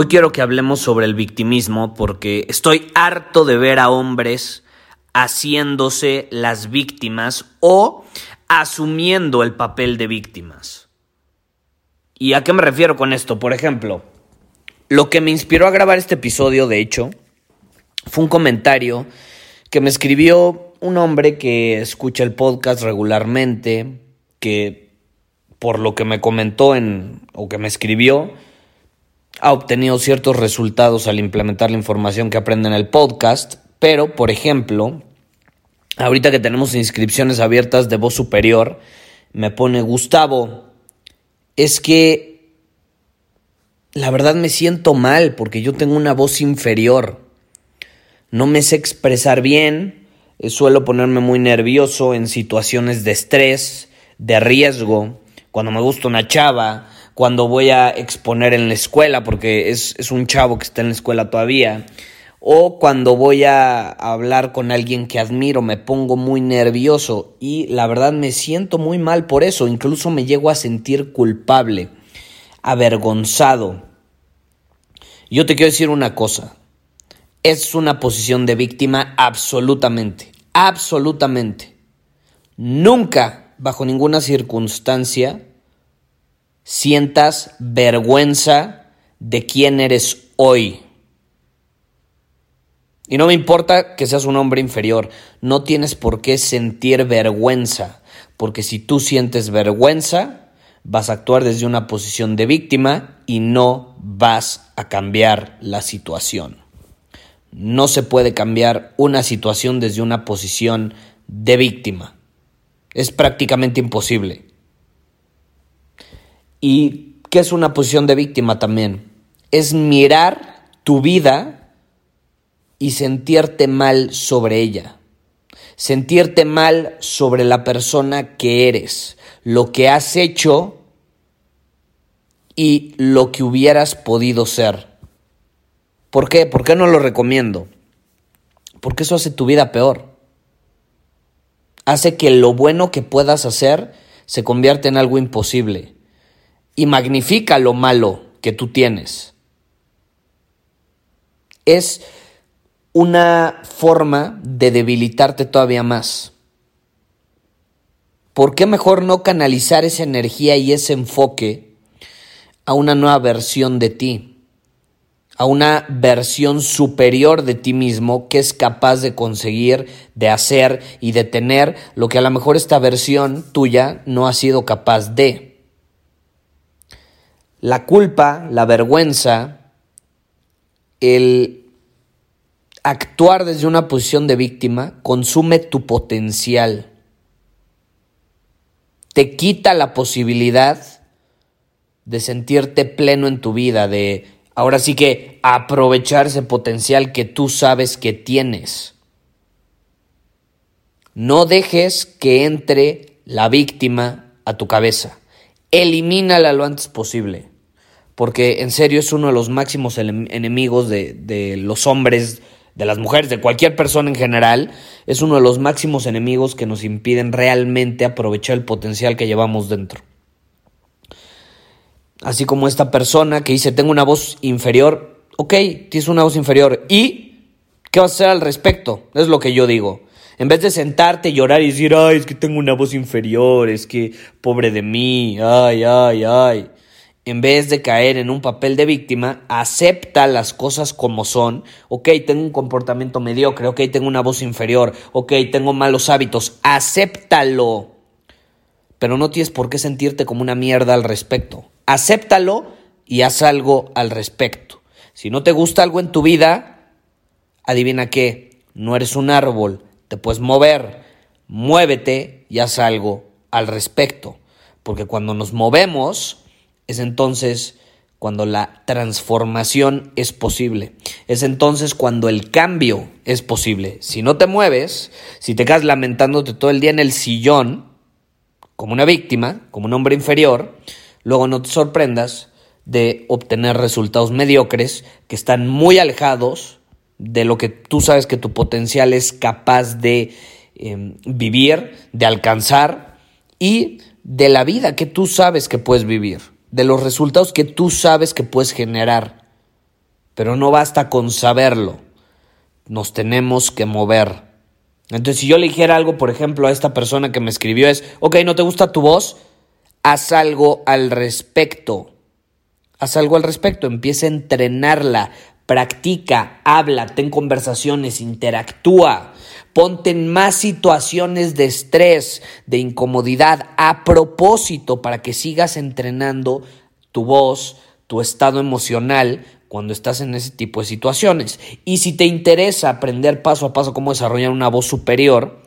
Hoy quiero que hablemos sobre el victimismo porque estoy harto de ver a hombres haciéndose las víctimas o asumiendo el papel de víctimas. ¿Y a qué me refiero con esto? Por ejemplo, lo que me inspiró a grabar este episodio, de hecho, fue un comentario que me escribió un hombre que escucha el podcast regularmente, que por lo que me comentó en, o que me escribió, ha obtenido ciertos resultados al implementar la información que aprende en el podcast, pero, por ejemplo, ahorita que tenemos inscripciones abiertas de voz superior, me pone Gustavo, es que la verdad me siento mal porque yo tengo una voz inferior, no me sé expresar bien, eh, suelo ponerme muy nervioso en situaciones de estrés, de riesgo, cuando me gusta una chava, cuando voy a exponer en la escuela, porque es, es, un chavo que está en la escuela todavía, o cuando voy a hablar con alguien que admiro, me pongo muy nervioso y la verdad me siento muy mal por eso, incluso me llego a sentir culpable, avergonzado. Yo te quiero decir una cosa, es una posición de víctima absolutamente, absolutamente. Nunca, bajo ninguna circunstancia, sientas vergüenza de quién eres hoy. Y no me importa que seas un hombre inferior, no tienes por qué sentir vergüenza, porque si tú sientes vergüenza, vas a actuar desde una posición de víctima y no vas a cambiar la situación. No se puede cambiar una situación desde una posición de víctima. Es prácticamente imposible. ¿Y qué es una posición de víctima también? Es mirar tu vida y sentirte mal sobre ella. Sentirte mal sobre la persona que eres, lo que has hecho y lo que hubieras podido ser. ¿Por qué? ¿Por qué no lo recomiendo? Porque eso hace tu vida peor. Hace que lo bueno que puedas hacer se convierta en algo imposible y magnifica lo malo que tú tienes. Es una forma de debilitarte todavía más. ¿Por qué mejor no canalizar esa energía y ese enfoque a una nueva versión de ti? A una versión superior de ti mismo que es capaz de conseguir, de hacer y de tener lo que a lo mejor esta versión tuya no ha sido capaz de. La culpa, la vergüenza, el actuar desde una posición de víctima consume tu potencial. Te quita la posibilidad de sentirte pleno en tu vida, de ahora sí que aprovechar ese potencial que tú sabes que tienes. No dejes que entre la víctima a tu cabeza. Elimínala lo antes posible porque en serio es uno de los máximos enemigos de, los hombres, de las mujeres, de cualquier persona en general, es uno de los máximos enemigos que nos impiden realmente aprovechar el potencial que llevamos dentro. Así como esta persona que dice, tengo una voz inferior, ok, tienes una voz inferior, ¿y qué vas a hacer al respecto? Es lo que yo digo. En vez de sentarte, llorar y decir, ay, es que tengo una voz inferior, es que pobre de mí, ay, ay, ay en vez de caer en un papel de víctima, acepta las cosas como son. Ok, tengo un comportamiento mediocre, ok, tengo una voz inferior, ok, tengo malos hábitos, acéptalo. Pero no tienes por qué sentirte como una mierda al respecto. Acéptalo y haz algo al respecto. Si no te gusta algo en tu vida, adivina qué, no eres un árbol, te puedes mover, muévete y haz algo al respecto. Porque cuando nos movemos, es entonces cuando la transformación es posible. Es entonces cuando el cambio es posible. Si no te mueves, si te quedas lamentándote todo el día en el sillón, como una víctima, como un hombre inferior, luego no te sorprendas de obtener resultados mediocres que están muy alejados de lo que tú sabes que tu potencial es capaz de em, vivir, de alcanzar y de la vida que tú sabes que puedes vivir de los resultados que tú sabes que puedes generar. Pero no basta con saberlo, nos tenemos que mover. Entonces, si yo le dijera algo, por ejemplo, a esta persona que me escribió es, ok, ¿no te gusta tu voz? Haz algo al respecto. Haz algo al respecto, empieza a entrenarla, practica, habla, ten conversaciones, interactúa. Ponte en más situaciones de estrés, de incomodidad, a propósito, para que sigas entrenando tu voz, tu estado emocional cuando estás en ese tipo de situaciones. Y si te interesa aprender paso a paso cómo desarrollar una voz superior,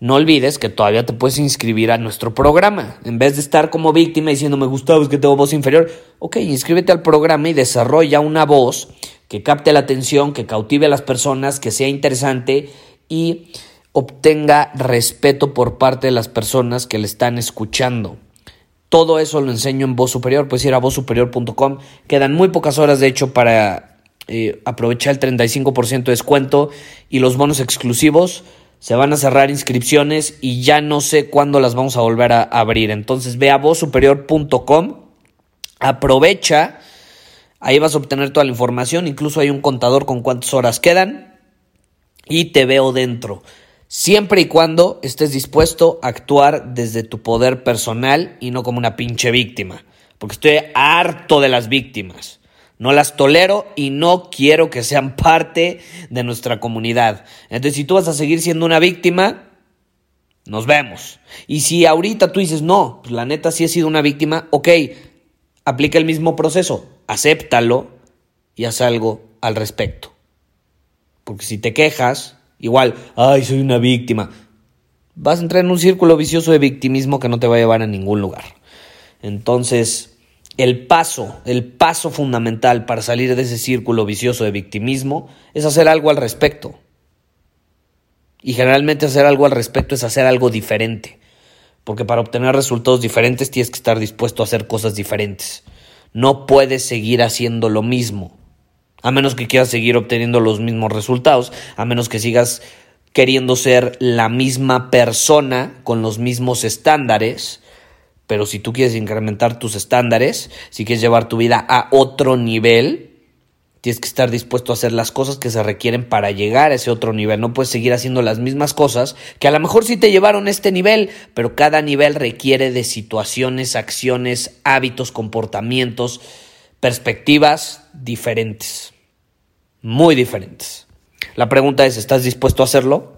no olvides que todavía te puedes inscribir a nuestro programa. En vez de estar como víctima diciendo me gustaba, es que tengo voz inferior, ok, inscríbete al programa y desarrolla una voz que capte la atención, que cautive a las personas, que sea interesante y obtenga respeto por parte de las personas que le están escuchando. Todo eso lo enseño en Voz Superior, puedes ir a vozsuperior.com. Quedan muy pocas horas, de hecho, para eh, aprovechar el 35% de descuento y los bonos exclusivos. Se van a cerrar inscripciones y ya no sé cuándo las vamos a volver a abrir. Entonces ve a vozsuperior.com, aprovecha, ahí vas a obtener toda la información, incluso hay un contador con cuántas horas quedan y te veo dentro. Siempre y cuando estés dispuesto a actuar desde tu poder personal y no como una pinche víctima. Porque estoy harto de las víctimas. No las tolero y no quiero que sean parte de nuestra comunidad. Entonces, si tú vas a seguir siendo una víctima, nos vemos. Y si ahorita tú dices, no, pues la neta sí he sido una víctima, ok, aplica el mismo proceso, acéptalo y haz algo al respecto. Porque si te quejas, igual, ay, soy una víctima, vas a entrar en un círculo vicioso de victimismo que no te va a llevar a ningún lugar. Entonces, el paso, el paso fundamental para salir de ese círculo vicioso de victimismo es hacer algo al respecto. Y generalmente hacer algo al respecto es hacer algo diferente. Porque para obtener resultados diferentes tienes que estar dispuesto a hacer cosas diferentes. No puedes seguir haciendo lo mismo. A menos que quieras seguir obteniendo los mismos resultados, a menos que sigas queriendo ser la misma persona con los mismos estándares, pero si tú quieres incrementar tus estándares, si quieres llevar tu vida a otro nivel, tienes que estar dispuesto a hacer las cosas que se requieren para llegar a ese otro nivel. No puedes seguir haciendo las mismas cosas que a lo mejor sí te llevaron a este nivel, pero cada nivel requiere de situaciones, acciones, hábitos, comportamientos, perspectivas diferentes, muy diferentes. La pregunta es, ¿estás dispuesto a hacerlo?